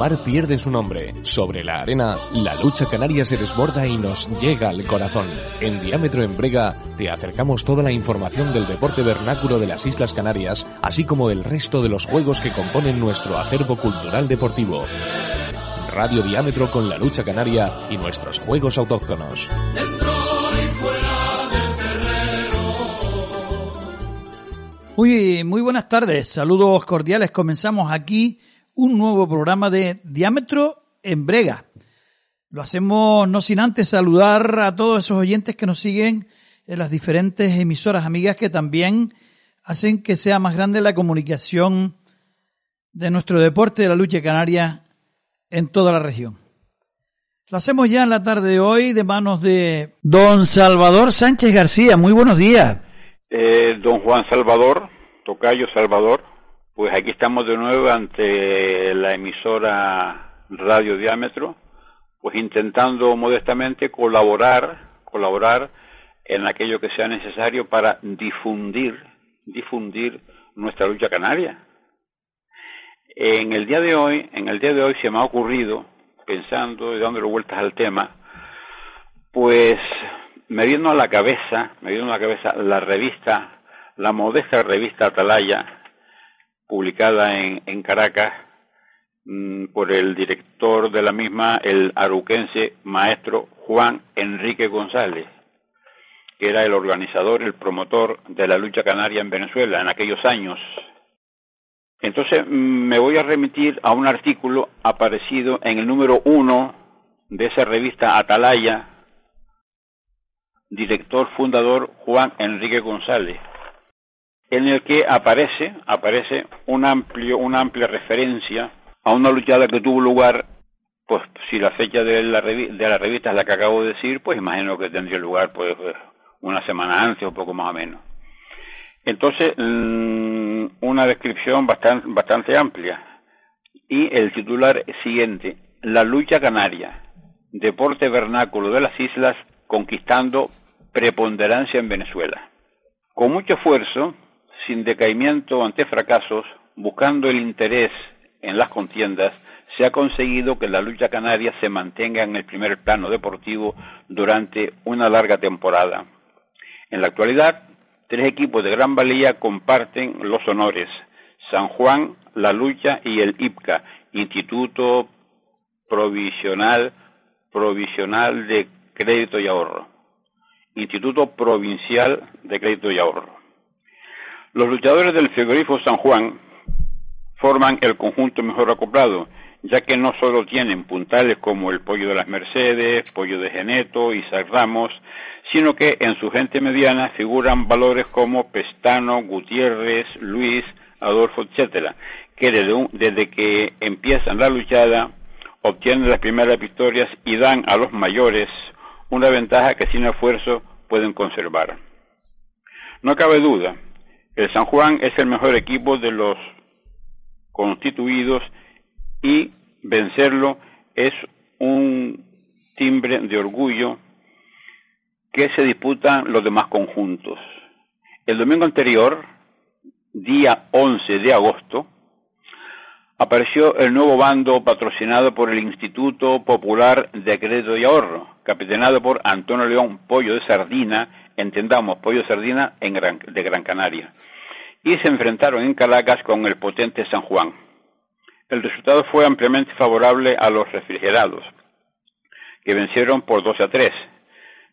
el mar pierde su nombre. Sobre la arena, la lucha canaria se desborda y nos llega al corazón. En Diámetro en Brega te acercamos toda la información del deporte vernáculo de las Islas Canarias, así como del resto de los juegos que componen nuestro acervo cultural deportivo. Radio Diámetro con la lucha canaria y nuestros juegos autóctonos. Muy, muy buenas tardes, saludos cordiales. Comenzamos aquí un nuevo programa de Diámetro en Brega. Lo hacemos no sin antes saludar a todos esos oyentes que nos siguen en las diferentes emisoras amigas que también hacen que sea más grande la comunicación de nuestro deporte de la lucha canaria en toda la región. Lo hacemos ya en la tarde de hoy de manos de don Salvador Sánchez García. Muy buenos días. Eh, don Juan Salvador, Tocayo Salvador, pues aquí estamos de nuevo ante la emisora Radio Diámetro, pues intentando modestamente colaborar, colaborar en aquello que sea necesario para difundir, difundir nuestra lucha canaria. En el día de hoy, en el día de hoy se me ha ocurrido, pensando y dándole vueltas al tema, pues me vino a la cabeza, me vino a la cabeza la revista, la modesta revista Atalaya, publicada en, en Caracas mm, por el director de la misma, el aruquense maestro Juan Enrique González, que era el organizador, el promotor de la lucha canaria en Venezuela en aquellos años. Entonces mm, me voy a remitir a un artículo aparecido en el número uno de esa revista Atalaya, director fundador Juan Enrique González, en el que aparece, aparece un amplio, una amplia referencia a una luchada que tuvo lugar, pues si la fecha de la, de la revista es la que acabo de decir, pues imagino que tendría lugar pues una semana antes o poco más o menos. Entonces, mm, una descripción bastante, bastante amplia. Y el titular siguiente, la lucha canaria, deporte vernáculo de las islas conquistando preponderancia en Venezuela. Con mucho esfuerzo, sin decaimiento ante fracasos, buscando el interés en las contiendas, se ha conseguido que la lucha canaria se mantenga en el primer plano deportivo durante una larga temporada. En la actualidad, tres equipos de gran valía comparten los honores. San Juan, La Lucha y el IPCA, Instituto Provisional, Provisional de Crédito y Ahorro. Instituto Provincial de Crédito y Ahorro. Los luchadores del frigorífico San Juan forman el conjunto mejor acoplado, ya que no solo tienen puntales como el pollo de las Mercedes, pollo de Geneto, y Ramos, sino que en su gente mediana figuran valores como Pestano, Gutiérrez, Luis, Adolfo, etcétera, que desde, desde que empiezan la luchada obtienen las primeras victorias y dan a los mayores una ventaja que sin esfuerzo pueden conservar. No cabe duda, el San Juan es el mejor equipo de los constituidos y vencerlo es un timbre de orgullo que se disputan los demás conjuntos. El domingo anterior, día 11 de agosto, apareció el nuevo bando patrocinado por el Instituto Popular de Crédito y Ahorro, capitaneado por Antonio León Pollo de Sardina, entendamos, Pollo Sardina en de Gran Canaria, y se enfrentaron en Caracas con el potente San Juan. El resultado fue ampliamente favorable a los refrigerados, que vencieron por 12 a 3.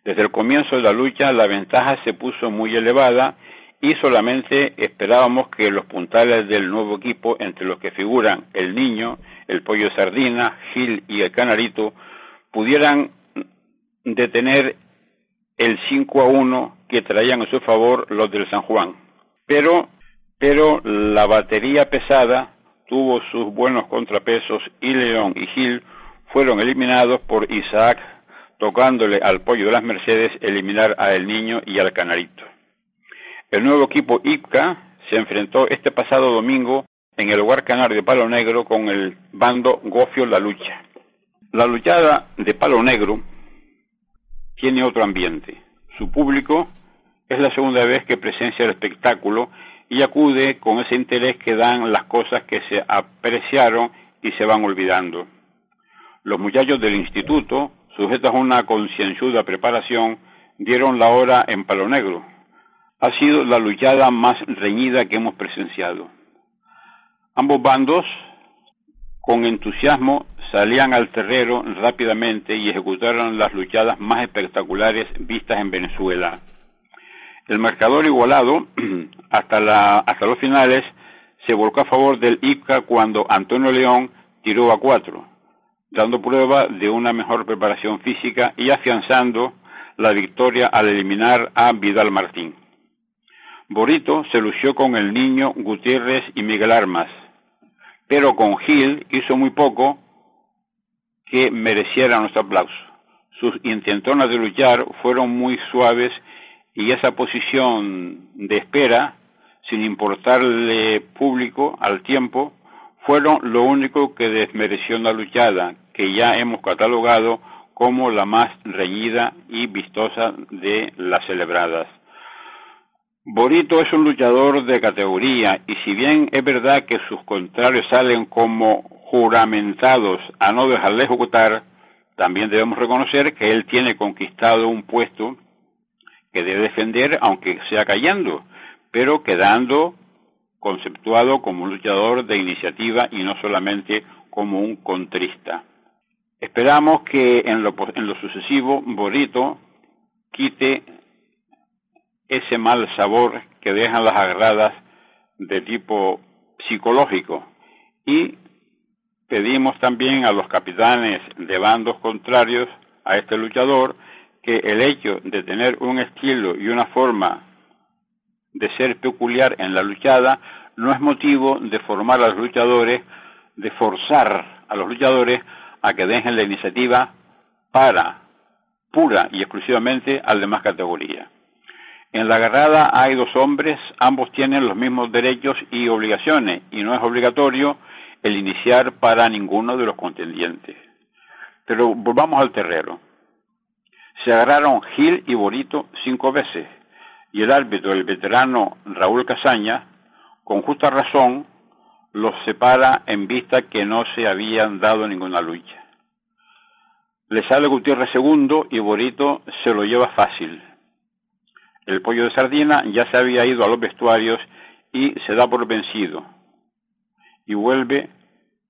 Desde el comienzo de la lucha la ventaja se puso muy elevada y solamente esperábamos que los puntales del nuevo equipo, entre los que figuran el niño, el pollo sardina, Gil y el canarito, pudieran detener el 5 a 1 que traían a su favor los del San Juan. Pero, pero la batería pesada tuvo sus buenos contrapesos y León y Gil fueron eliminados por Isaac tocándole al pollo de las Mercedes eliminar a El Niño y al Canarito. El nuevo equipo IPCA se enfrentó este pasado domingo en el lugar canario de Palo Negro con el bando Gofio La Lucha. La luchada de Palo Negro tiene otro ambiente. Su público es la segunda vez que presencia el espectáculo y acude con ese interés que dan las cosas que se apreciaron y se van olvidando. Los muchachos del instituto, sujetos a una concienzuda preparación, dieron la hora en Palo Negro. Ha sido la luchada más reñida que hemos presenciado. Ambos bandos, con entusiasmo, salían al terrero rápidamente y ejecutaron las luchadas más espectaculares vistas en Venezuela. El marcador igualado hasta, la, hasta los finales se volcó a favor del IPCA cuando Antonio León tiró a cuatro, dando prueba de una mejor preparación física y afianzando la victoria al eliminar a Vidal Martín. Borito se lució con el niño Gutiérrez y Miguel Armas, pero con Gil hizo muy poco que mereciera nuestro aplauso. Sus intentonas de luchar fueron muy suaves y esa posición de espera, sin importarle público al tiempo, fueron lo único que desmereció la luchada, que ya hemos catalogado como la más reñida y vistosa de las celebradas. Borito es un luchador de categoría y si bien es verdad que sus contrarios salen como juramentados a no dejarle ejecutar, también debemos reconocer que él tiene conquistado un puesto que debe defender aunque sea cayendo, pero quedando conceptuado como un luchador de iniciativa y no solamente como un contrista. Esperamos que en lo, en lo sucesivo Borito quite ese mal sabor que dejan las agarradas de tipo psicológico y pedimos también a los capitanes de bandos contrarios a este luchador que el hecho de tener un estilo y una forma de ser peculiar en la luchada no es motivo de formar a los luchadores, de forzar a los luchadores a que dejen la iniciativa para pura y exclusivamente al demás categoría. En la agarrada hay dos hombres, ambos tienen los mismos derechos y obligaciones y no es obligatorio el iniciar para ninguno de los contendientes. Pero volvamos al terrero. Se agarraron Gil y Borito cinco veces y el árbitro, el veterano Raúl Casaña, con justa razón, los separa en vista que no se habían dado ninguna lucha. Le sale Gutiérrez segundo y Borito se lo lleva fácil. El pollo de sardina ya se había ido a los vestuarios y se da por vencido. Y vuelve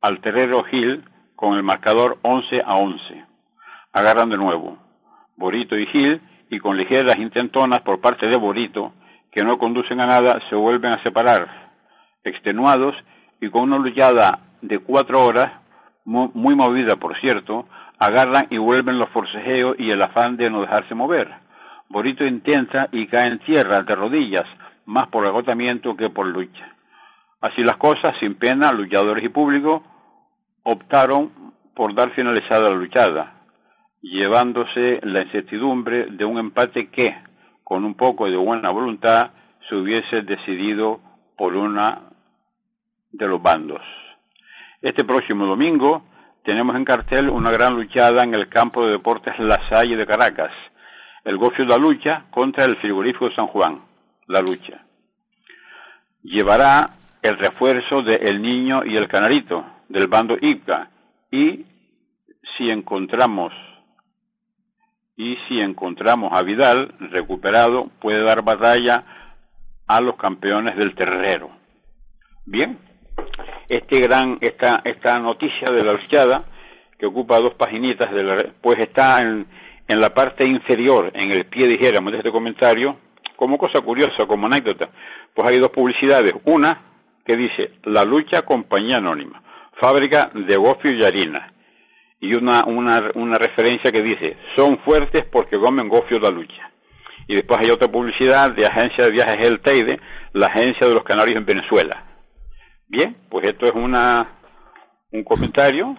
al terrero Gil con el marcador 11 a 11. Agarran de nuevo Borito y Gil y con ligeras intentonas por parte de Borito, que no conducen a nada, se vuelven a separar, extenuados y con una luchada de cuatro horas, muy, movida por cierto, agarran y vuelven los forcejeos y el afán de no dejarse mover. Borito intenta y cae en tierra de rodillas, más por agotamiento que por lucha. Así las cosas, sin pena, luchadores y público optaron por dar finalizada la luchada, llevándose la incertidumbre de un empate que, con un poco de buena voluntad, se hubiese decidido por una de los bandos. Este próximo domingo tenemos en cartel una gran luchada en el campo de deportes La Salle de Caracas, el Gofio de la Lucha contra el frigorífico San Juan, la lucha. Llevará el refuerzo de El Niño y el Canarito, del bando IPCA, y si encontramos y si encontramos a Vidal recuperado, puede dar batalla a los campeones del terrero. Bien, este gran, esta, esta noticia de la luchada, que ocupa dos paginitas, de la, pues está en, en la parte inferior, en el pie, dijéramos, de este comentario, como cosa curiosa, como anécdota, pues hay dos publicidades. Una que dice, la lucha compañía anónima, fábrica de gofio y harina y una, una, una referencia que dice, son fuertes porque comen gofio la lucha. Y después hay otra publicidad de agencia de viajes El Teide, la agencia de los canarios en Venezuela. Bien, pues esto es una, un comentario.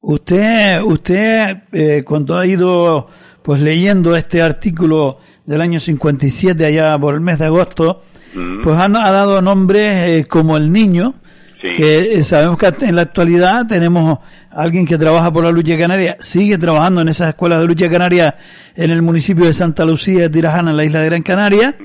Usted, usted eh, cuando ha ido pues leyendo este artículo del año 57 allá por el mes de agosto, mm. pues ha, ha, dado nombres eh, como el niño, que eh, sabemos que en la actualidad tenemos alguien que trabaja por la lucha canaria, sigue trabajando en esas escuelas de lucha canaria en el municipio de Santa Lucía de Tirajana, en la isla de Gran Canaria.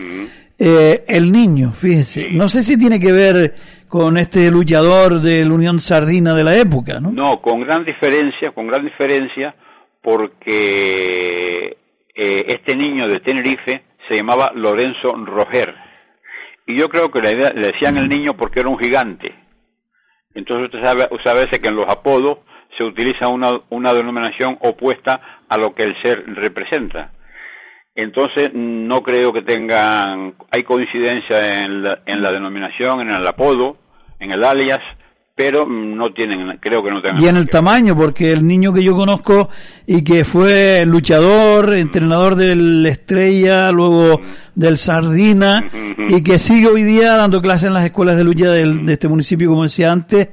Eh, el niño, fíjese, no sé si tiene que ver con este luchador de la Unión Sardina de la época, ¿no? No, con gran diferencia, con gran diferencia, porque eh, este niño de Tenerife se llamaba Lorenzo Roger. Y yo creo que le, le decían el niño porque era un gigante. Entonces usted sabe, usted sabe que en los apodos se utiliza una, una denominación opuesta a lo que el ser representa. Entonces, no creo que tengan, hay coincidencia en la, en la denominación, en el apodo, en el alias, pero no tienen, creo que no tengan. Y en el tamaño, porque el niño que yo conozco y que fue luchador, entrenador del Estrella, luego del Sardina, y que sigue hoy día dando clases en las escuelas de lucha del, de este municipio, como decía antes,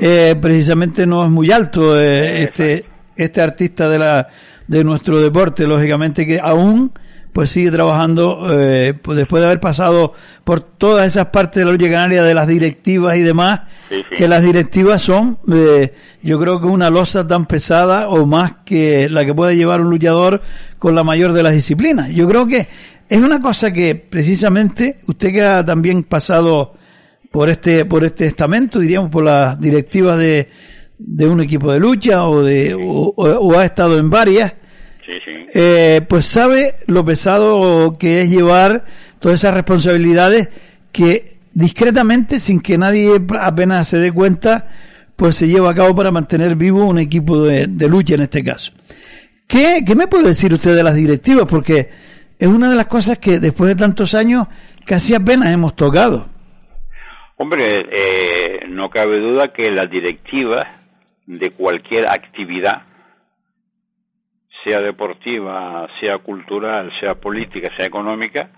eh, precisamente no es muy alto eh, este, este artista de la, de nuestro deporte, lógicamente que aún pues sigue trabajando eh, pues después de haber pasado por todas esas partes de la lucha canaria de las directivas y demás Sí, sí. que las directivas son eh, yo creo que una losa tan pesada o más que la que puede llevar un luchador con la mayor de las disciplinas yo creo que es una cosa que precisamente usted que ha también pasado por este por este estamento diríamos por las directivas de, de un equipo de lucha o de o- o- o ha estado en varias. Eh, pues sabe lo pesado que es llevar todas esas responsabilidades que discretamente, sin que nadie apenas se dé cuenta, pues se lleva a cabo para mantener vivo un equipo de, lucha en este caso. ¿Qué, ¿Qué me puede decir usted de las directivas? Porque es una de las cosas que después de tantos años casi apenas hemos tocado. Hombre, eh, no cabe duda que las directivas de cualquier actividad, sea deportiva, sea cultural, sea política, sea económica,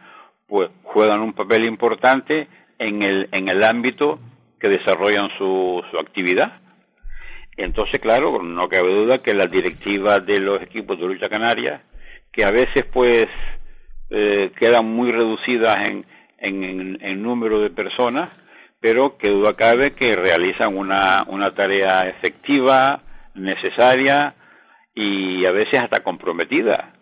pues juegan un papel importante en el, en el ámbito que desarrollan su, su actividad. Entonces, claro, no cabe duda que las directivas de los equipos de lucha canaria, que a veces pues eh, quedan muy reducidas en, en, en, número de personas, pero que duda cabe que realizan una, una tarea efectiva, necesaria y a veces hasta comprometida.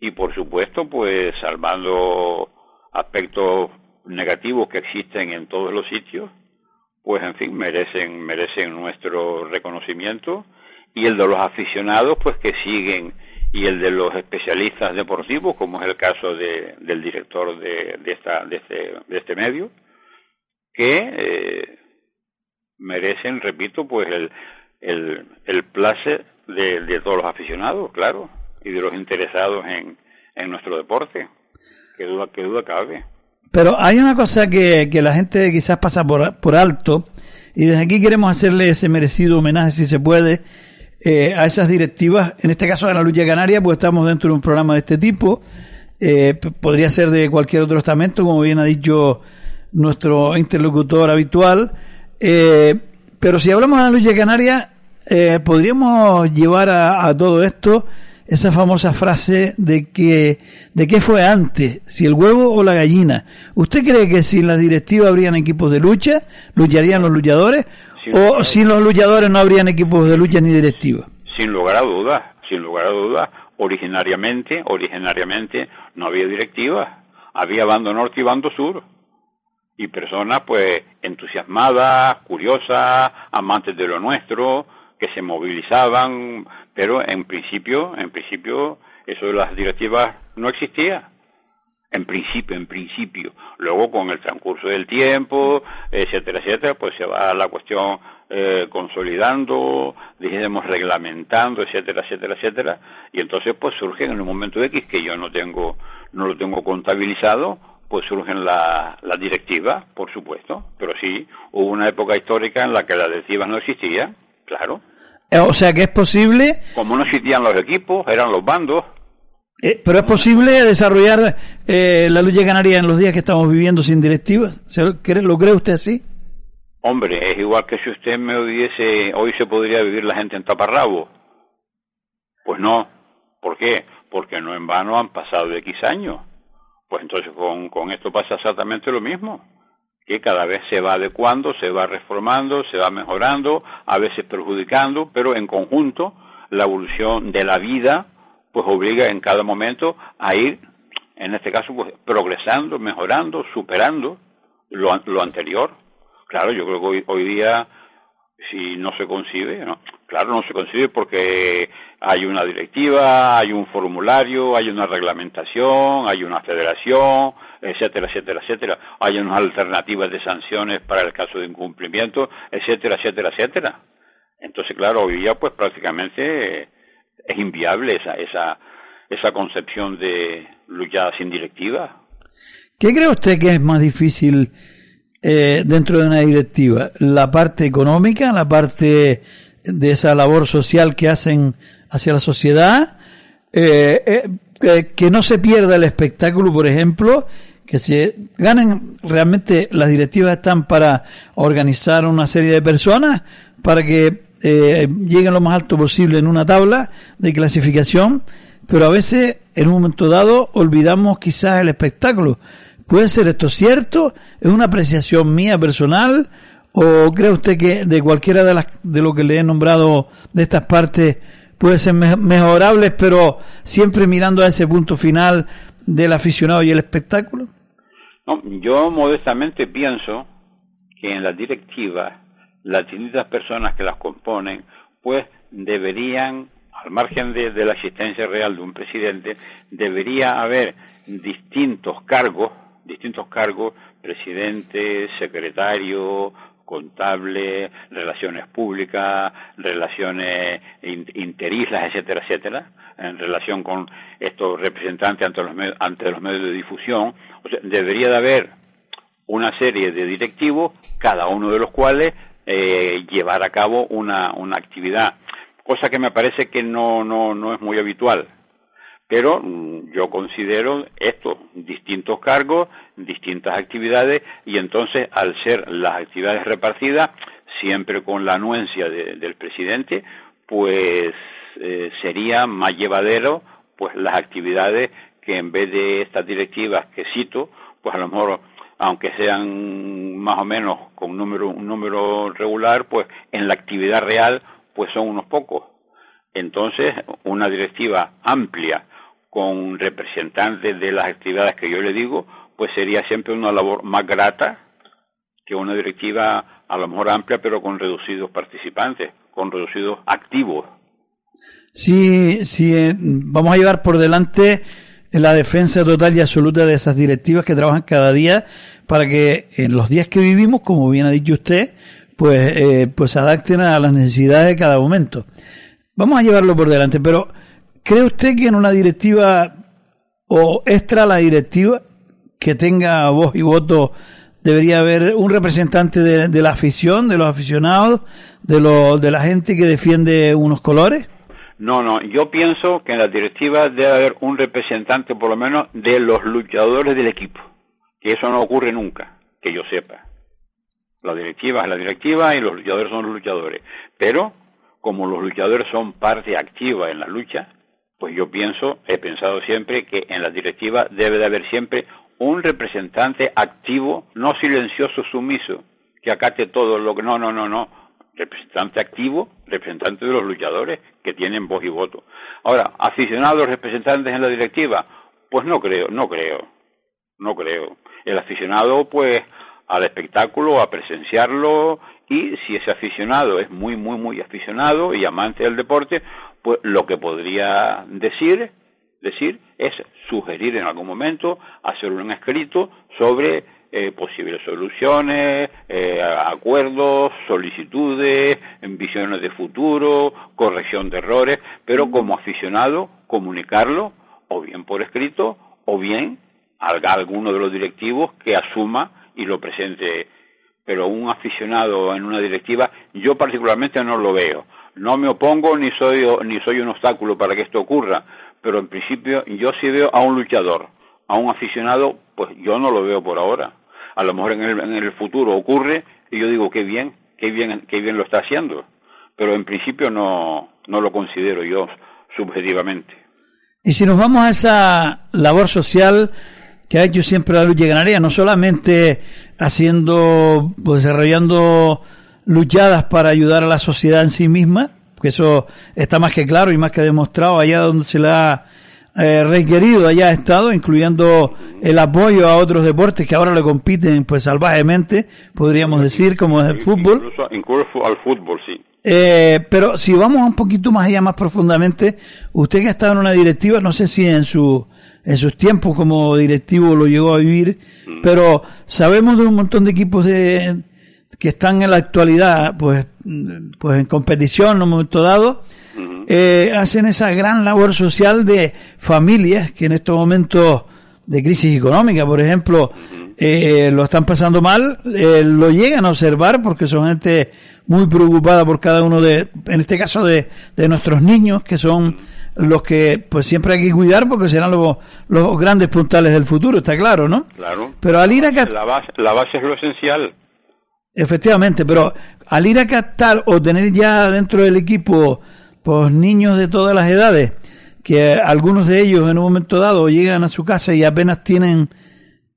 Y por supuesto, pues salvando aspectos negativos que existen en todos los sitios, pues en fin, merecen, merecen nuestro reconocimiento y el de los aficionados, pues que siguen, y el de los especialistas deportivos, como es el caso de, del director de, de, esta, de, este, de este medio, que eh, merecen, repito, pues el, el, el placer de, todos los aficionados, claro, y de los interesados en, en nuestro deporte. Que duda, que duda cabe. Pero hay una cosa que, que la gente quizás pasa por, por alto, y desde aquí queremos hacerle ese merecido homenaje, si se puede, eh, a esas directivas, en este caso de la lucha canaria, pues estamos dentro de un programa de este tipo, eh, podría ser de cualquier otro estamento, como bien ha dicho nuestro interlocutor habitual, eh, pero si hablamos de la lucha canaria, eh, podríamos llevar a, a todo esto esa famosa frase de que de qué fue antes, si el huevo o la gallina. ¿Usted cree que sin la directiva habrían equipos de lucha, lucharían los luchadores o sin los luchadores no habrían equipos de lucha ni directivas? Sin lugar a dudas, sin lugar a dudas, originariamente, originariamente no había directiva, había bando norte y bando sur. Y personas pues entusiasmadas, curiosas, amantes de lo nuestro, que se movilizaban, pero en principio, en principio eso de las directivas no existía. En principio, en principio. Luego, con el transcurso del tiempo, etcétera, etcétera, pues se va la cuestión eh, consolidando, dijéramos reglamentando, etcétera, etcétera, etcétera. Y entonces, pues surgen en un momento X que yo no tengo, no lo tengo contabilizado, pues surgen las la directivas, por supuesto. Pero sí, hubo una época histórica en la que las directivas no existían, claro. Eh, O sea que es posible, Como no existían los equipos, eran los bandos, eh, pero es posible desarrollar eh, la lucha canaria en los días que estamos viviendo sin directivas. ¿Se lo, cree, ¿Lo cree usted así? Hombre, es igual que si usted me oyese, hoy se podría vivir la gente en taparrabo. Pues no. ¿Por qué? Porque no en vano han pasado X años. Pues entonces con, con esto pasa exactamente lo mismo. Que cada vez se va adecuando, se va reformando, se va mejorando, a veces perjudicando, pero en conjunto la evolución de la vida pues obliga en cada momento a ir, en este caso, pues progresando, mejorando, superando lo, lo anterior. Claro, yo creo que hoy, hoy día, si no se concibe, ¿no? claro, no se concibe porque hay una directiva, hay un formulario, hay una reglamentación, hay una federación, etcétera, etcétera, etcétera. Hay unas alternativas de sanciones para el caso de incumplimiento, etcétera, etcétera, etcétera. Entonces, claro, hoy día pues prácticamente es inviable esa, esa, esa concepción de luchada sin directiva. ¿Qué cree usted que es más difícil eh, dentro de una directiva? ¿La parte económica, la parte de esa labor social que hacen hacia la sociedad? Eh, eh, que no se pierda el espectáculo, por ejemplo, que se ganen realmente las directivas están para organizar una serie de personas para que eh, lleguen lo más alto posible en una tabla de clasificación, pero a veces en un momento dado olvidamos quizás el espectáculo. ¿Puede ser esto cierto? ¿Es una apreciación mía personal? ¿O cree usted que de cualquiera de las de lo que le he nombrado de estas partes puede ser mejorables, pero siempre mirando a ese punto final del aficionado y el espectáculo? No, yo modestamente pienso que en la directiva las distintas personas que las componen, pues deberían, al margen de, la existencia real de un presidente, debería haber distintos cargos, distintos cargos, presidente, secretario, contable, relaciones públicas, relaciones interislas, etcétera, etcétera, en relación con estos representantes ante los, medios, ante los medios de difusión. O sea, debería de haber una serie de directivos, cada uno de los cuales eh, llevar a cabo una, una actividad, cosa que me parece que no, no, no es muy habitual. Pero mm, yo considero esto, distintos cargos, distintas actividades, y entonces al ser las actividades repartidas, siempre con la anuencia del presidente, pues eh, sería más llevadero pues las actividades que en vez de estas directivas que cito, pues a lo mejor aunque sean más o menos con número, un número regular, pues en la actividad real pues son unos pocos. Entonces, una directiva amplia con representantes de las actividades que yo le digo, pues sería siempre una labor más grata que una directiva a lo mejor amplia, pero con reducidos participantes, con reducidos activos. Sí, sí, eh, vamos a llevar por delante la defensa total y absoluta de esas directivas que trabajan cada día para que en los días que vivimos, como bien ha dicho usted, pues, eh, pues se adapten a las necesidades de cada momento. Vamos a llevarlo por delante, pero ¿cree usted que en una directiva o extra la directiva que tenga voz y voto debería haber un representante de, la afición, de los aficionados, de, lo, de la gente que defiende unos colores? No, no, yo pienso que en la directiva debe haber un representante por lo menos de los luchadores del equipo, que eso no ocurre nunca, que yo sepa. La directiva es la directiva y los luchadores son los luchadores. Pero, como los luchadores son parte activa en la lucha, pues yo pienso, he pensado siempre que en la directiva debe de haber siempre un representante activo, no silencioso, sumiso, que acate todo lo que no, no, no, no, representante activo, representante de los luchadores que tienen voz y voto. Ahora, aficionados representantes en la directiva, pues no creo, no creo, no creo. El aficionado, pues, al espectáculo, a presenciarlo, y si ese aficionado es muy, muy, muy aficionado y amante del deporte, pues lo que podría decir, decir es sugerir en algún momento, hacer un escrito sobre eh, posibles soluciones, eh, acuerdos, solicitudes, visiones de futuro, corrección de errores, pero como aficionado comunicarlo o bien por escrito o bien a alguno de los directivos que asuma y lo presente. Pero un aficionado en una directiva, yo particularmente no lo veo. No me opongo ni soy, ni soy un obstáculo para que esto ocurra, pero en principio yo sí veo a un luchador, a un aficionado, pues yo no lo veo por ahora a lo mejor en el, en el futuro ocurre y yo digo qué bien, qué bien, qué bien lo está haciendo, pero en principio no, no lo considero yo subjetivamente. Y si nos vamos a esa labor social que ha hecho siempre la lucha canaria, no solamente haciendo, pues, desarrollando luchadas para ayudar a la sociedad en sí misma, que eso está más que claro y más que demostrado allá donde se le ha eh, requerido haya estado, incluyendo el apoyo a otros deportes que ahora le compiten pues salvajemente, podríamos decir, como es el fútbol. Incluso, al fútbol, sí. Eh, pero si vamos un poquito más allá, más profundamente, usted que ha estado en una directiva, no sé si en su en sus tiempos como directivo lo llegó a vivir, mm. pero sabemos de un montón de equipos de, que están en la actualidad, pues, pues en competición en un momento dado, eh, hacen esa gran labor social de familias que en estos momentos de crisis económica, por ejemplo, eh, lo están pasando mal, eh, lo llegan a observar porque son gente muy preocupada por cada uno de, en este caso de, de nuestros niños, que son los que pues siempre hay que cuidar porque serán los, los grandes puntales del futuro, está claro, ¿no? Claro. Pero al ir a la base, la base es lo esencial. Efectivamente, pero al ir a captar o tener ya dentro del equipo pues niños de todas las edades, que algunos de ellos en un momento dado llegan a su casa y apenas tienen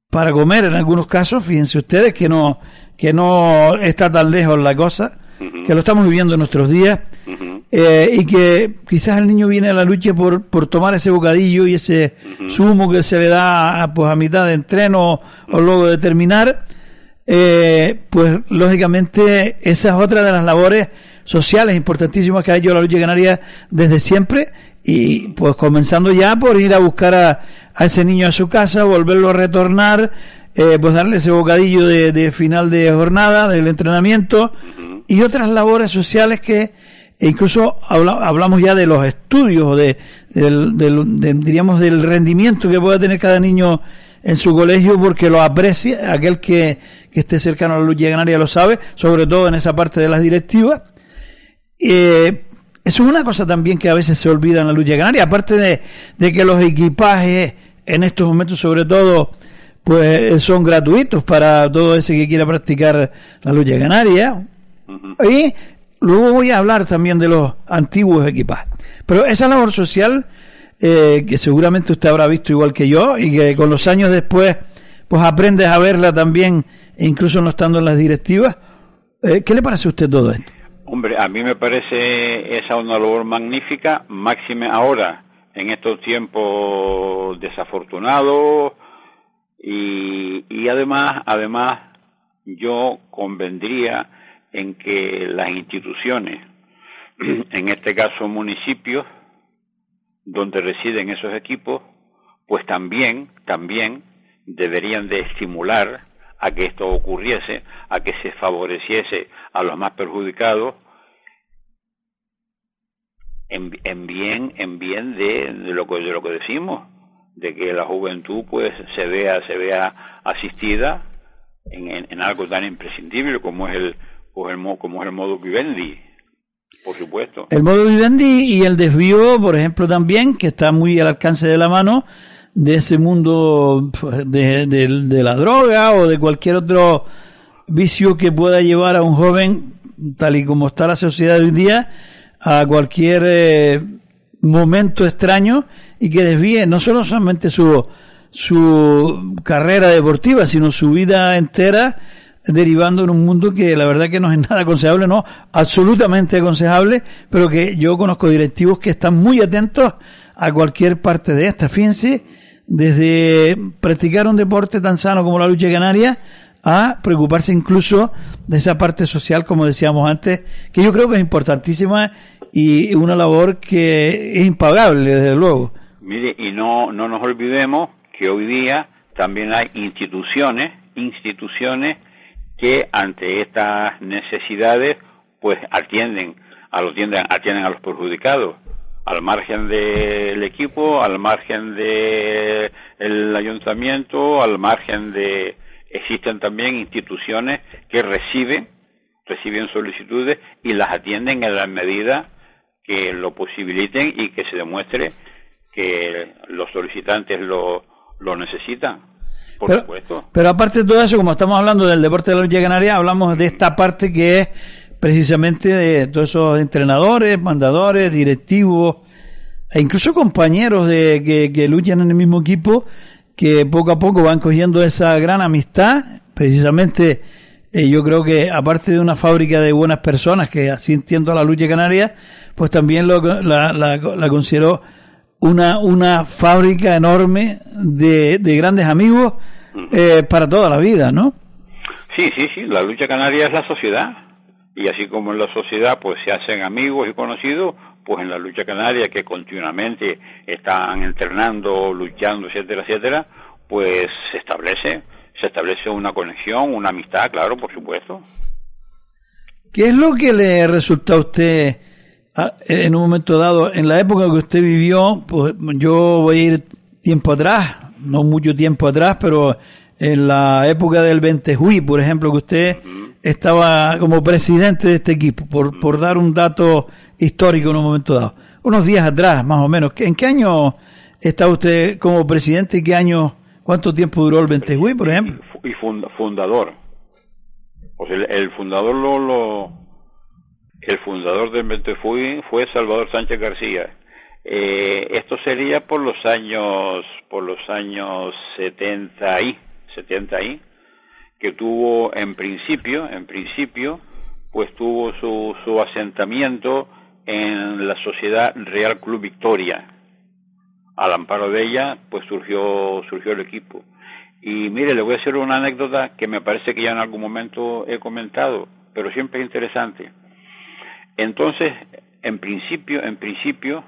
para comer en algunos casos, fíjense ustedes que no que no está tan lejos la cosa, que lo estamos viviendo en nuestros días, eh, y que quizás el niño viene a la lucha por, por tomar ese bocadillo y ese zumo que se le da pues a mitad de entreno o luego de terminar, eh, pues lógicamente esa es otra de las labores sociales importantísimas que ha hecho la lucha canaria desde siempre. Y pues comenzando ya por ir a buscar a, a ese niño a su casa, volverlo a retornar, eh, pues darle ese bocadillo de, final de jornada, del entrenamiento y otras labores sociales que incluso hablamos ya de los estudios, de, del, diríamos del rendimiento que puede tener cada niño en su colegio porque lo aprecia, aquel que, que esté cercano a la lucha canaria lo sabe, sobre todo en esa parte de las directivas. Eh, eso es una cosa también que a veces se olvida en la lucha canaria, aparte de, de que los equipajes en estos momentos sobre todo pues son gratuitos para todo ese que quiera practicar la lucha canaria. Y luego voy a hablar también de los antiguos equipajes. Pero esa labor social eh, que seguramente usted habrá visto igual que yo y que con los años después pues aprendes a verla también, incluso no estando en las directivas. Eh, ¿Qué le parece a usted todo esto? Hombre, a mí me parece esa una labor magnífica, máxime ahora, en estos tiempos desafortunados y, y además, además, yo convendría en que las instituciones, en este caso municipios, donde residen esos equipos, pues también, también deberían de estimular a que esto ocurriese, a que se favoreciese a los más perjudicados en, bien, en bien de, lo que de lo que decimos, de que la juventud pues se vea, se vea asistida en, algo tan imprescindible como es el, pues el como es el modo vivendi, por supuesto. El modo vivendi y el desvío, por ejemplo, también, que está muy al alcance de la mano de ese mundo pues, de, la droga o de cualquier otro vicio que pueda llevar a un joven, tal y como está la sociedad hoy día, a cualquier eh, momento extraño y que desvíe no solo solamente su, su carrera deportiva, sino su vida entera derivando en un mundo que la verdad que no es nada aconsejable, no, absolutamente aconsejable, pero que yo conozco directivos que están muy atentos a cualquier parte de esta. Fíjense, desde practicar un deporte tan sano como la lucha canaria a preocuparse incluso de esa parte social, como decíamos antes, que yo creo que es importantísima y una labor que es impagable, desde luego. Mire, y no, no nos olvidemos que hoy día también hay instituciones, instituciones que ante estas necesidades pues atienden a los atienden, atienden a los perjudicados al margen del equipo, al margen del ayuntamiento, al margen de existen también instituciones que reciben reciben solicitudes y las atienden en la medida que lo posibiliten y que se demuestre que los solicitantes lo, lo necesitan. Por pero, supuesto. Pero aparte de todo eso, como estamos hablando del deporte de la lucha canaria, hablamos de esta parte que es precisamente de todos esos entrenadores, mandadores, directivos e incluso compañeros de que, que luchan en el mismo equipo que poco a poco van cogiendo esa gran amistad, precisamente eh, yo creo que aparte de una fábrica de buenas personas, que así entiendo la lucha canaria, pues también lo, la, la, la considero una, una fábrica enorme de, de grandes amigos eh, para toda la vida, ¿no? Sí, sí, sí, la lucha canaria es la sociedad. Y así como en la sociedad pues se hacen amigos y conocidos, pues en la lucha canaria que continuamente están entrenando, luchando, etcétera, etcétera, pues se establece, se establece una conexión, una amistad, claro, por supuesto. ¿Qué es lo que le resulta a usted en un momento dado, en la época que usted vivió, pues yo voy a ir tiempo atrás, no mucho tiempo atrás, pero en la época del 20 Juí, por ejemplo, que usted estaba como presidente de este equipo, por, por dar un dato histórico en un momento dado. Unos días atrás, más o menos. ¿En qué año está usted como presidente y qué año, cuánto tiempo duró el 20 Juí, por ejemplo? Y fundador. O sea, el, fundador lo, el fundador del 20 Juí fue Salvador Sánchez García. Eh, esto sería por los años por los años 70 y 70 y que tuvo en principio, en principio, pues tuvo su, su asentamiento en la Sociedad Real Club Victoria. Al amparo de ella, pues surgió, surgió el equipo. Y mire, le voy a hacer una anécdota que me parece que ya en algún momento he comentado, pero siempre es interesante. Entonces, en principio, en principio,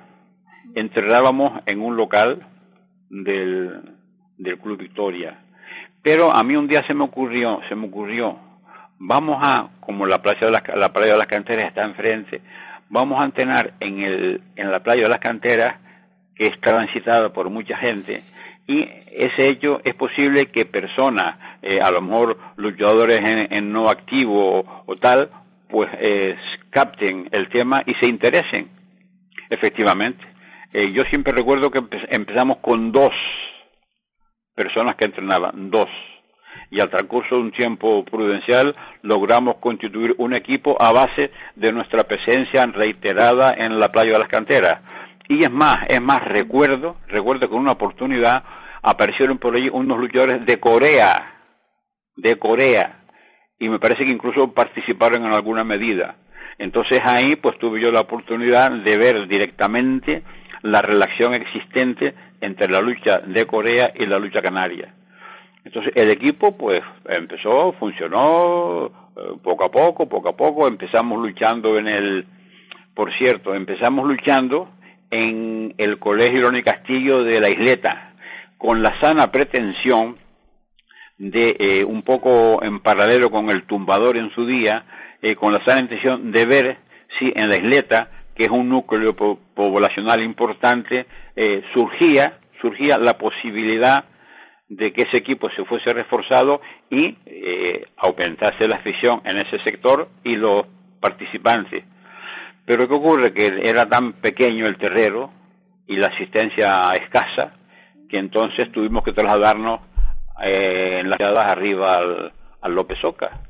enterrábamos en un local del, del Club Victoria. Pero a mí un día se me ocurrió, se me ocurrió, vamos a, como la playa de las, la playa de las canteras está enfrente, vamos a entrenar en, el, en la playa de las canteras, que es transitada por mucha gente, y ese hecho es posible que personas, eh, a lo mejor luchadores en, no activo o, tal, pues eh, capten el tema y se interesen, efectivamente. Eh, yo siempre recuerdo que empezamos con dos personas que entrenaban, dos. Y al transcurso de un tiempo prudencial logramos constituir un equipo a base de nuestra presencia reiterada en la playa de las canteras. Y es más, es más, recuerdo, recuerdo que en una oportunidad aparecieron por allí unos luchadores de Corea, de Corea, y me parece que incluso participaron en alguna medida. Entonces ahí pues tuve yo la oportunidad de ver directamente la relación existente entre la lucha de Corea y la lucha canaria. Entonces el equipo pues empezó, funcionó eh, poco a poco, poco a poco, empezamos luchando en el, por cierto, empezamos luchando en el Colegio Irónico Castillo de la Isleta, con la sana pretensión de eh, un poco en paralelo con el tumbador en su día, eh, con la sana intención de ver si en la isleta que es un núcleo poblacional importante, eh, surgía, surgía la posibilidad de que ese equipo se fuese reforzado y aumentase la afición en ese sector y los participantes. Pero ¿qué ocurre? Que era tan pequeño el terrero y la asistencia escasa que entonces tuvimos que trasladarnos eh, en las ciudades arriba al, al López Oca.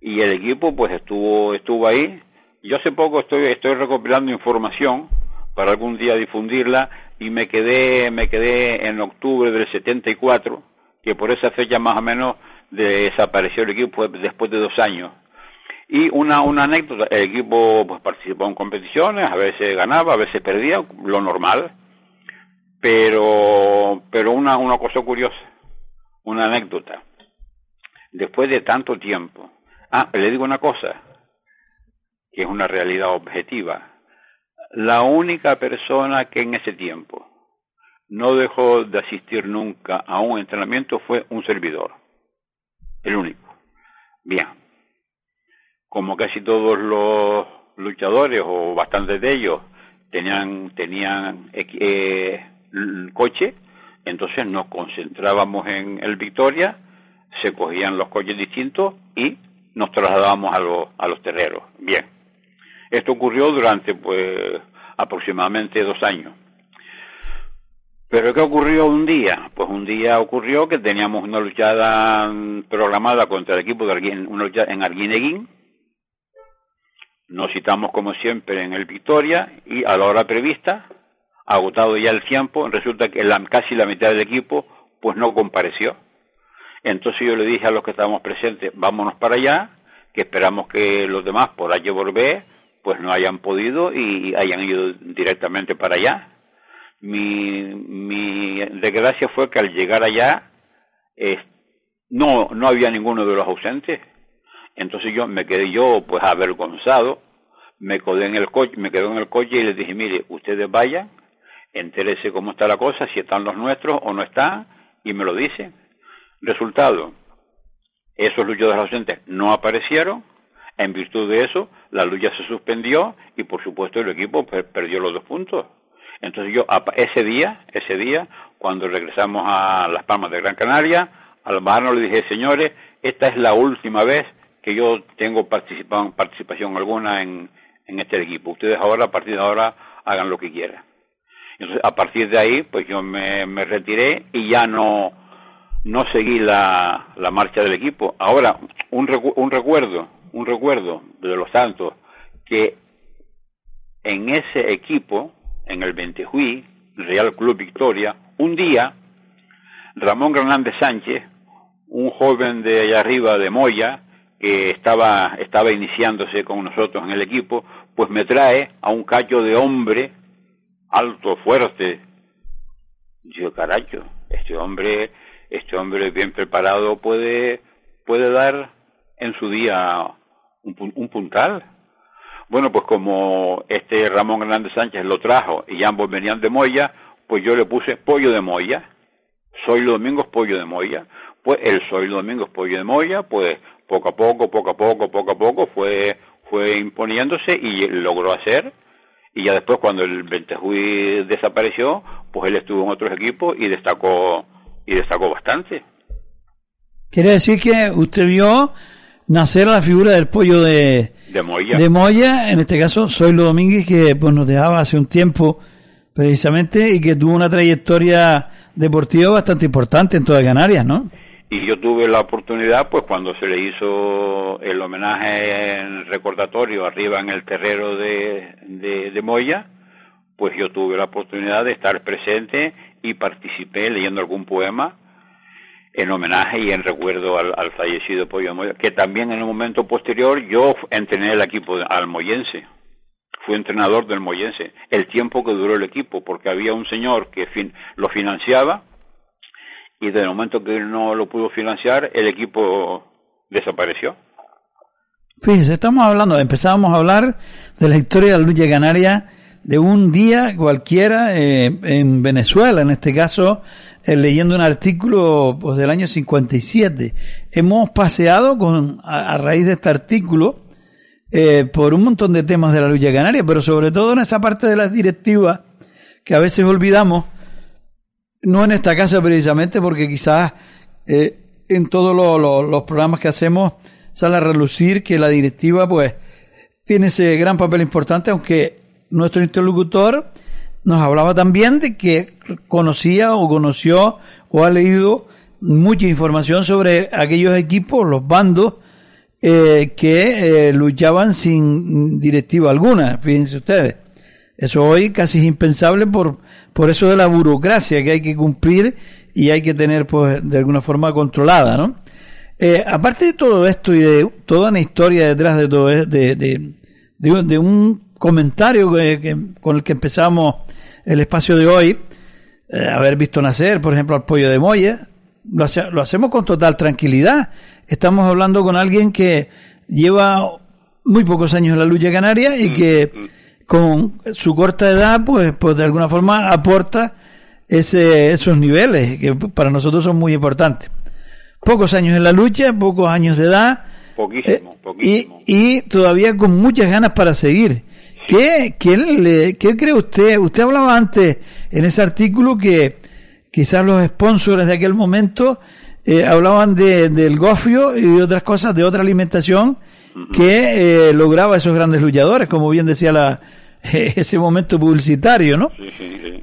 Y el equipo pues estuvo, estuvo ahí yo hace poco estoy, estoy recopilando información para algún día difundirla y me quedé, me quedé en octubre del 74, que por esa fecha más o menos desapareció el equipo después de dos años. Y una, una anécdota, el equipo pues, participó en competiciones, a veces ganaba, a veces perdía, lo normal, pero, pero una, una cosa curiosa, una anécdota. Después de tanto tiempo, ah, le digo una cosa, que es una realidad objetiva, la única persona que en ese tiempo no dejó de asistir nunca a un entrenamiento fue un servidor, el único. Bien, como casi todos los luchadores o bastantes de ellos tenían tenían eh, coche, entonces nos concentrábamos en el Victoria, se cogían los coches distintos y nos trasladábamos a, los a los terreros. Bien esto ocurrió durante pues aproximadamente dos años. Pero ¿qué ocurrió un día? Pues un día ocurrió que teníamos una luchada programada contra el equipo de Arguin, una lucha en Arguineguín. Nos citamos como siempre en el Victoria y a la hora prevista, agotado ya el tiempo, resulta que casi la mitad del equipo pues no compareció. Entonces yo le dije a los que estábamos presentes, vámonos para allá, que esperamos que los demás por allí volver pues no hayan podido y hayan ido directamente para allá. Mi, mi desgracia fue que al llegar allá no, no había ninguno de los ausentes. Entonces yo me quedé yo pues avergonzado, me quedé en el coche, me quedé en el coche y les dije, mire, ustedes vayan, entérese cómo está la cosa, si están los nuestros o no están, y me lo dicen. Resultado, esos luchadores ausentes no aparecieron, en virtud de eso, la lucha se suspendió y por supuesto el equipo perdió los dos puntos. Entonces yo ese día, ese día, cuando regresamos a Las Palmas de Gran Canaria, al bajarnos le dije, señores, esta es la última vez que yo tengo participación alguna en, en este equipo. Ustedes ahora, a partir de ahora, hagan lo que quieran. A partir de ahí, pues yo me, retiré y ya no, no seguí la, la marcha del equipo. Ahora, un, un recuerdo, un recuerdo de los Santos, que en ese equipo, en el Ventejuí, Real Club Victoria, un día, Ramón Hernández Sánchez, un joven de allá arriba de Moya, que estaba, estaba iniciándose con nosotros en el equipo, pues me trae a un cacho de hombre alto, fuerte. Yo, caracho, este hombre este hombre bien preparado puede, puede dar en su día un, un puntal. Bueno, pues como este Ramón Hernández Sánchez lo trajo y ambos venían de Moya, pues yo le puse pollo de Moya. Soy los domingos pollo de Moya. Pues el Soy los domingos pollo de Moya, pues poco a poco, poco a poco, poco a poco fue, fue imponiéndose y logró hacer. Y ya después cuando el Ventejuy desapareció, pues él estuvo en otros equipos y destacó y destacó bastante. Quiere decir que usted vio nacer la figura del pollo de, de Moya. De Moya, en este caso, Soylo Domínguez, que pues nos dejaba hace un tiempo precisamente y que tuvo una trayectoria deportiva bastante importante en toda Canarias, ¿no? Y yo tuve la oportunidad, pues cuando se le hizo el homenaje en recordatorio arriba en el terrero de, de, de Moya, pues yo tuve la oportunidad de estar presente y participé leyendo algún poema en homenaje y en recuerdo al, fallecido Pollo Moya, que también en un momento posterior yo entrené el equipo al Moyense, fui entrenador del Moyense, el tiempo que duró el equipo, porque había un señor que lo financiaba y desde el momento que no lo pudo financiar, el equipo desapareció. Fíjese, estamos hablando, empezábamos a hablar de la historia de la lucha canaria de un día cualquiera eh, en Venezuela, en este caso eh, leyendo un artículo pues, del año 57. Hemos paseado con, a, raíz de este artículo eh, por un montón de temas de la lucha canaria, pero sobre todo en esa parte de las directivas que a veces olvidamos, no en esta casa precisamente, porque quizás en todos los programas que hacemos sale a relucir que la directiva pues tiene ese gran papel importante, aunque nuestro interlocutor nos hablaba también de que conocía o conoció o ha leído mucha información sobre aquellos equipos, los bandos, eh, que eh, luchaban sin directiva alguna, fíjense ustedes. Eso hoy casi es impensable por, por eso de la burocracia que hay que cumplir y hay que tener, pues, de alguna forma controlada, ¿no? Eh, aparte de todo esto y de toda una historia detrás de todo, de, de, de, de un comentario que, con el que empezamos el espacio de hoy, eh, haber visto nacer, por ejemplo, al pollo de Moya, lo, lo hacemos con total tranquilidad. Estamos hablando con alguien que lleva muy pocos años en la lucha canaria y que con su corta edad, pues, pues de alguna forma aporta ese, esos niveles que para nosotros son muy importantes. Pocos años en la lucha, pocos años de edad. Poquísimo, eh, poquísimo. Y, y todavía con muchas ganas para seguir. ¿Qué, qué, ¿Qué cree usted? Usted hablaba antes en ese artículo que quizás los sponsors de aquel momento eh, hablaban de, del gofio y de otras cosas, de otra alimentación que eh, lograba esos grandes luchadores, como bien decía la, ese momento publicitario, ¿no?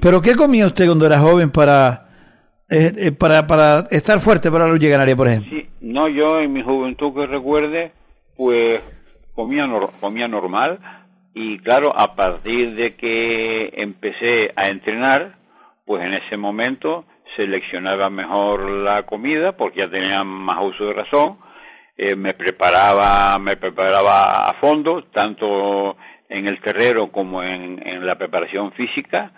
Pero ¿qué comía usted cuando era joven para, eh, para, para estar fuerte para la lucha canaria, por ejemplo? Sí, no, yo en mi juventud que recuerde, pues comía, comía normal, y claro, a partir de que empecé a entrenar, pues en ese momento seleccionaba mejor la comida porque ya tenía más uso de razón, eh, me preparaba, me preparaba a fondo, tanto en el terrero como en, en la preparación física,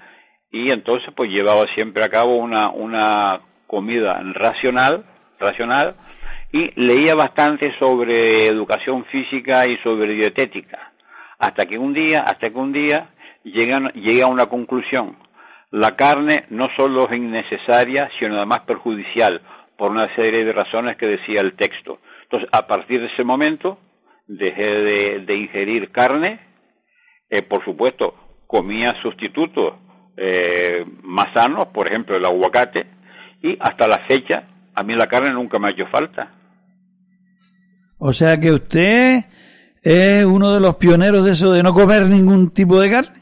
y entonces pues llevaba siempre a cabo una, una comida racional, racional y leía bastante sobre educación física y sobre dietética, hasta que un día, hasta que un día llegan, llega a una conclusión. La carne no solo es innecesaria, sino además perjudicial, por una serie de razones que decía el texto. Entonces, a partir de ese momento, dejé de, ingerir carne, eh, por supuesto, comía sustitutos eh, más sanos, por ejemplo, el aguacate, y hasta la fecha, a mí la carne nunca me ha hecho falta. O sea que usted es uno de los pioneros de eso de no comer ningún tipo de carne.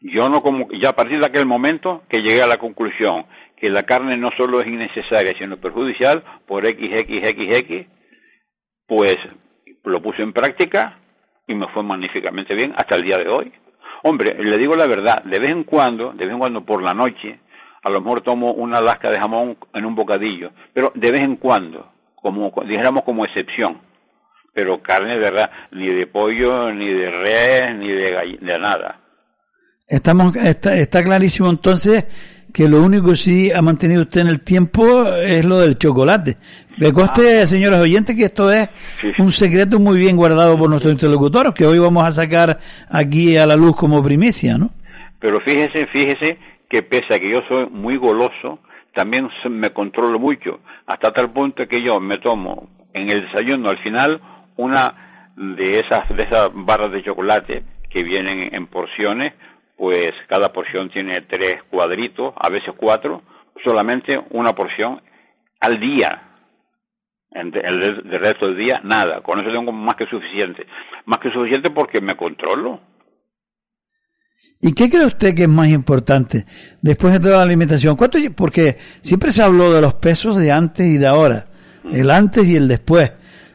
Yo no como, ya a partir de aquel momento que llegué a la conclusión que la carne no solo es innecesaria, sino perjudicial por XXXX, pues lo puse en práctica y me fue magníficamente bien hasta el día de hoy. Hombre, le digo la verdad, de vez en cuando, de vez en cuando por la noche, a lo mejor tomo una lasca de jamón en un bocadillo, pero de vez en cuando, como dijéramos como excepción. Pero carne de verdad, ni de pollo, ni de res, ni de, de nada. Estamos, está, está clarísimo entonces que lo único que sí ha mantenido usted en el tiempo es lo del chocolate. Me coste, ah. señores oyentes, que esto es un secreto muy bien guardado por nuestros interlocutores, que hoy vamos a sacar aquí a la luz como primicia, ¿no? Pero fíjese, fíjese que pese a que yo soy muy goloso, también me controlo mucho, hasta tal punto que yo me tomo en el desayuno al final una de esas, de esas barras de chocolate que vienen en porciones, pues cada porción tiene tres cuadritos, a veces cuatro, solamente una porción al día. El, el, resto del día, nada. Con eso tengo más que suficiente. Más que suficiente porque me controlo. ¿Y qué cree usted que es más importante después de toda la alimentación? ¿Cuánto, porque siempre se habló de los pesos de antes y de ahora, mm. el antes y el después.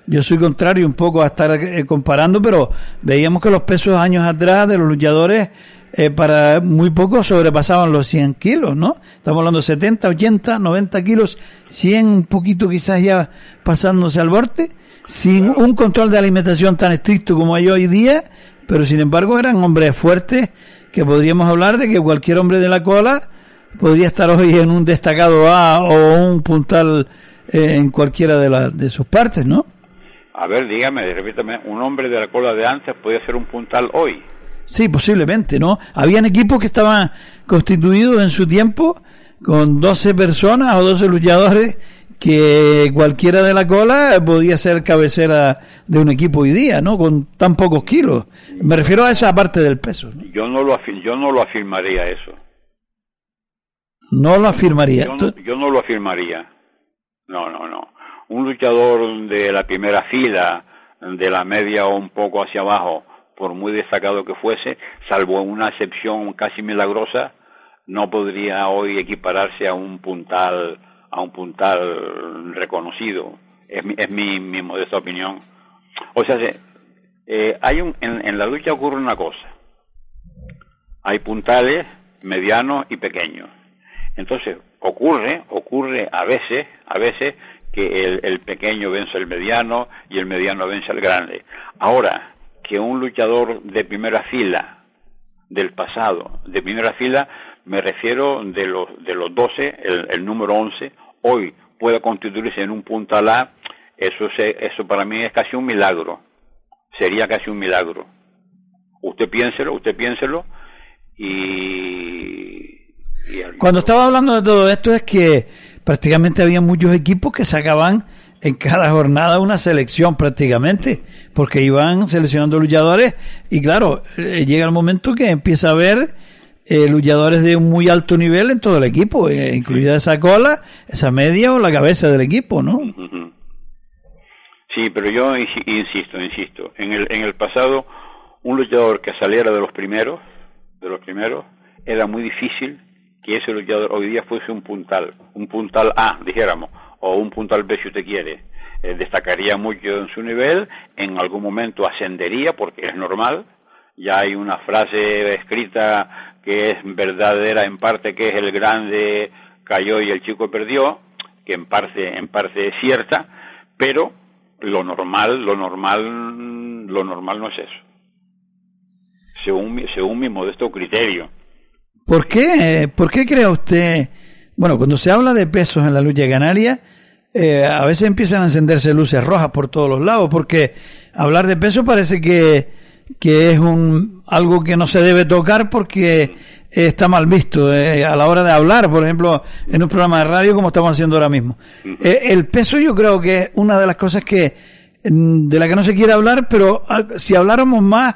Yo soy contrario un poco a estar eh, comparando, pero veíamos que los pesos años atrás de los luchadores eh, para muy poco sobrepasaban los 100 kilos, ¿no? Estamos hablando de 70, 80, 90 kilos, 100 un poquito quizás ya pasándose al borde, sin un control de alimentación tan estricto como hay hoy día, pero sin embargo eran hombres fuertes que podríamos hablar de que cualquier hombre de la cola podría estar hoy en un destacado A o un puntal eh, en cualquiera de, de sus partes, ¿no? A ver, dígame, repítame, un hombre de la cola de antes podía ser un puntal hoy. Sí, posiblemente, ¿no? Habían equipos que estaban constituidos en su tiempo con 12 personas o 12 luchadores que cualquiera de la cola podía ser cabecera de un equipo hoy día, ¿no? Con tan pocos kilos. Me refiero a esa parte del peso. Yo no lo yo no lo afirmaría eso. No lo afirmaría. yo no lo afirmaría. No, no, no. Un luchador de la primera fila, de la media o un poco hacia abajo, por muy destacado que fuese, salvo una excepción casi milagrosa, no podría hoy equipararse a un puntal a un puntal reconocido. Es mi, es mi, mi modesta opinión. O sea, eh, hay un, en, en la lucha ocurre una cosa. Hay puntales medianos y pequeños. Entonces, ocurre, ocurre a veces, a veces que el, el pequeño vence al mediano y el mediano vence al grande. Ahora, que un luchador de primera fila del pasado, de primera fila me refiero de los de los 12, el, número 11, hoy pueda constituirse en un puntal A, eso eso para mí es casi un milagro. Sería casi un milagro. Usted piénselo, usted piénselo y cuando estaba hablando de todo esto es que prácticamente había muchos equipos que sacaban en cada jornada una selección prácticamente, porque iban seleccionando luchadores y claro, eh, llega el momento que empieza a haber eh, luchadores de un muy alto nivel en todo el equipo, eh, incluida esa cola, esa media o la cabeza del equipo, ¿no? Sí, pero yo insisto, insisto, en el, en el pasado un luchador que saliera de los primeros, de los primeros, era muy difícil que ese luchador hoy día fuese un puntal, un puntal A, dijéramos, o un puntal B si usted quiere. Eh, destacaría mucho en su nivel, en algún momento ascendería porque es normal. Ya hay una frase escrita que es verdadera en parte que es el grande cayó y el chico perdió, que en parte en parte es cierta, pero lo normal, lo normal, lo normal no es eso. Según, según mi modesto criterio. ¿Por qué, ¿Por qué cree usted, bueno, cuando se habla de pesos en la lucha canaria, eh, a veces empiezan a encenderse luces rojas por todos los lados, porque hablar de peso parece que, que es un algo que no se debe tocar porque está mal visto eh, a la hora de hablar, por ejemplo, en un programa de radio como estamos haciendo ahora mismo. Eh, el peso yo creo que es una de las cosas que mm, de la que no se quiere hablar, pero ah, si habláramos más,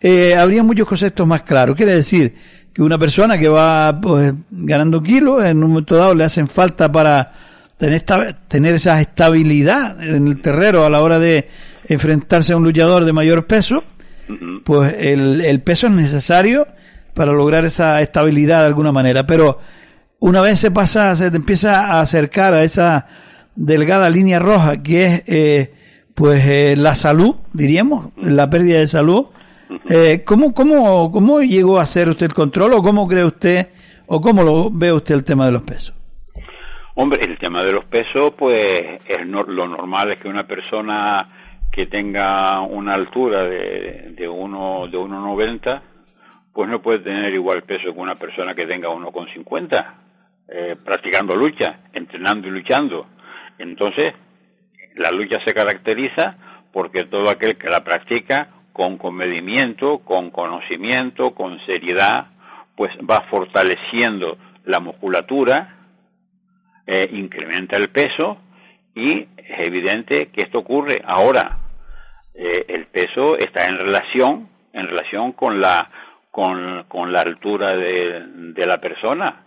eh, habría muchos conceptos más claros. Quiere decir que una persona que va pues, ganando kilos, en un momento dado le hacen falta para tener, esta, tener esa estabilidad en el terreno a la hora de enfrentarse a un luchador de mayor peso, pues el, el peso es necesario para lograr esa estabilidad de alguna manera. Pero una vez se pasa, se te empieza a acercar a esa delgada línea roja que es, eh, pues, eh, la salud, diríamos, la pérdida de salud. Eh, ¿cómo, cómo, ¿Cómo llegó a hacer usted el control o cómo cree usted o cómo lo ve usted el tema de los pesos? Hombre, el tema de los pesos, pues es lo normal es que una persona que tenga una altura de, de uno de 1,90 pues no puede tener igual peso que una persona que tenga 1,50, eh, practicando lucha, entrenando y luchando. Entonces, la lucha se caracteriza porque todo aquel que la practica con comedimiento, con conocimiento, con seriedad, pues va fortaleciendo la musculatura, eh, incrementa el peso y es evidente que esto ocurre. Ahora, eh, el peso está en relación, en relación con la con, con la altura de, de, la persona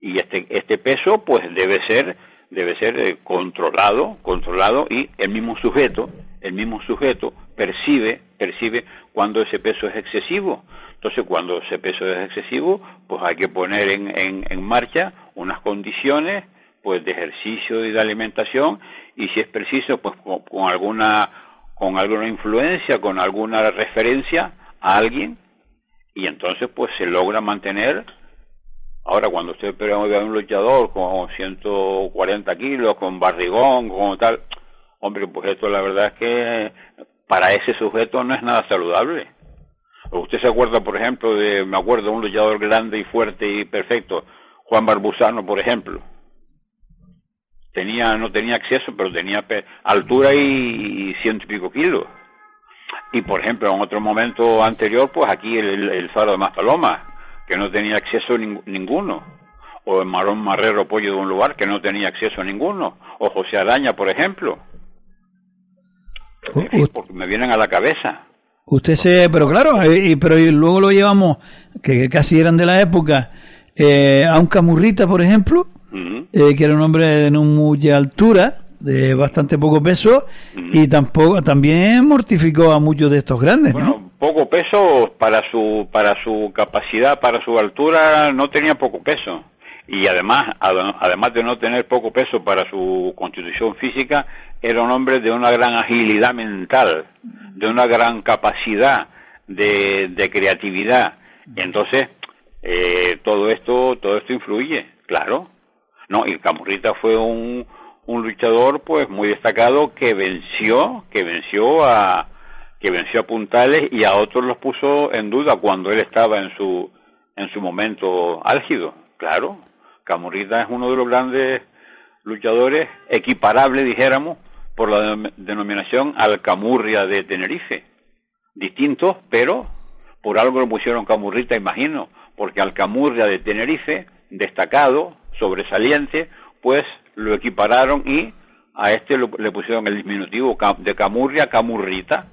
y este este peso pues debe ser debe ser eh, controlado controlado y el mismo sujeto el mismo sujeto percibe percibe cuando ese peso es excesivo. Entonces cuando ese peso es excesivo pues hay que poner en, en, en marcha unas condiciones pues de ejercicio y de alimentación y si es preciso pues con, alguna con alguna influencia con alguna referencia a alguien y entonces pues se logra mantener. Ahora cuando usted ve a un luchador con 140 kilos con barrigón con tal hombre pues esto la verdad es que para ese sujeto no es nada saludable usted se acuerda por ejemplo de me acuerdo un luchador grande y fuerte y perfecto Juan Barbusano por ejemplo tenía no tenía acceso pero tenía altura y ciento y pico kilos y por ejemplo, en otro momento anterior, pues aquí el, faro de Maspaloma, que no tenía acceso ninguno. O el Marón Marrero Pollo de un lugar que no tenía acceso a ninguno. O José Araña, por ejemplo. Porque me vienen a la cabeza. Usted se, pero claro, y, pero luego lo llevamos, que, casi eran de la época, eh, a un Camurrita, por ejemplo, eh, que era un hombre de no mucha altura, de bastante poco peso y tampoco también mortificó a muchos de estos grandes, bueno, poco peso para su para su capacidad, para su altura no tenía poco peso. Y además además de no tener poco peso para su constitución física era un hombre de una gran agilidad mental, de una gran capacidad de, creatividad. Entonces eh, todo esto todo esto influye, claro. No, y Camurrita fue un un luchador pues muy destacado que venció, que venció a que venció a Puntales y a otros los puso en duda cuando él estaba en su en su momento álgido. Claro, Camurrita es uno de los grandes luchadores equiparable, dijéramos, por la denominación al Camurria de Tenerife. Distintos, pero por algo lo pusieron Camurrita, imagino, porque al Camurria de Tenerife, destacado, sobresaliente, pues lo equipararon y a este le pusieron el diminutivo de Camurria Camurrita.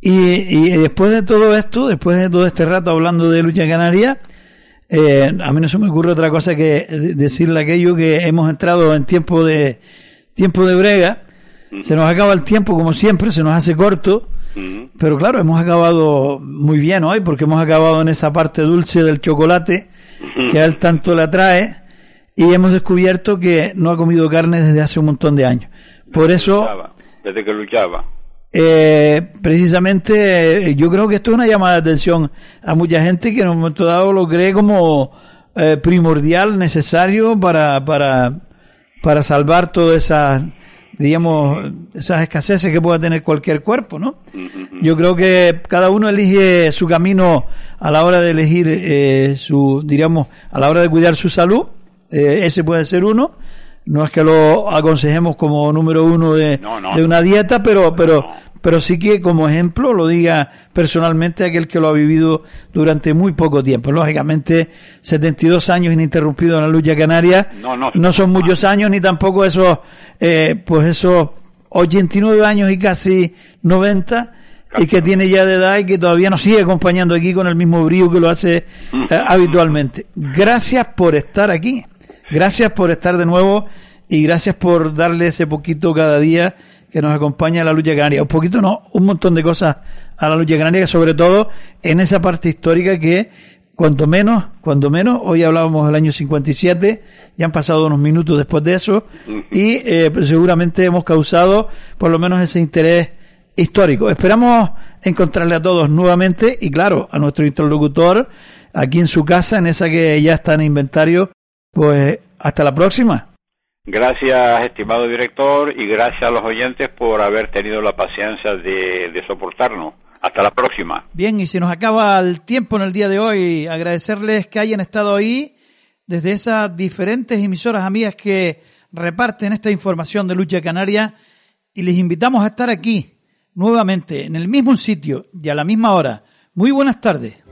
Y, y, después de todo esto, después de todo este rato hablando de lucha canaria, eh, a mí no se me ocurre otra cosa que decirle aquello que hemos entrado en tiempo de tiempo de brega. Se nos acaba el tiempo como siempre, se nos hace corto. Pero claro, hemos acabado muy bien hoy porque hemos acabado en esa parte dulce del chocolate que a él tanto le atrae y hemos descubierto que no ha comido carne desde hace un montón de años. Por eso... desde que luchaba. Eh, precisamente yo creo que esto es una llamada de atención a mucha gente que en un momento dado lo cree como eh, primordial, necesario para, para, para salvar todas esas digamos, esas escaseces que pueda tener cualquier cuerpo, ¿no? Yo creo que cada uno elige su camino a la hora de elegir eh, su, diríamos, a la hora de cuidar su salud. Eh, ese puede ser uno. No es que lo aconsejemos como número uno de, de una dieta, pero, pero, pero sí que como ejemplo lo diga personalmente aquel que lo ha vivido durante muy poco tiempo. Lógicamente, 72 años ininterrumpidos en la lucha canaria no, son muchos años ni tampoco esos, eh, pues esos 89 años y casi 90 y que tiene ya de edad y que todavía nos sigue acompañando aquí con el mismo brío que lo hace eh, habitualmente. Gracias por estar aquí. Gracias por estar de nuevo y gracias por darle ese poquito cada día que nos acompaña a la lucha canaria. Un poquito no, un montón de cosas a la lucha canaria, sobre todo en esa parte histórica que cuanto menos, cuando menos, hoy hablábamos del año 57, ya han pasado unos minutos después de eso, y eh, pues seguramente hemos causado por lo menos ese interés histórico. Esperamos encontrarle a todos nuevamente y claro, a nuestro interlocutor aquí en su casa, en esa que ya está en inventario, pues hasta la próxima. Gracias, estimado director, y gracias a los oyentes por haber tenido la paciencia de, soportarnos. Hasta la próxima. Bien, y si nos acaba el tiempo en el día de hoy, agradecerles que hayan estado ahí desde esas diferentes emisoras amigas que reparten esta información de Lucha Canaria y les invitamos a estar aquí nuevamente en el mismo sitio y a la misma hora. Muy buenas tardes.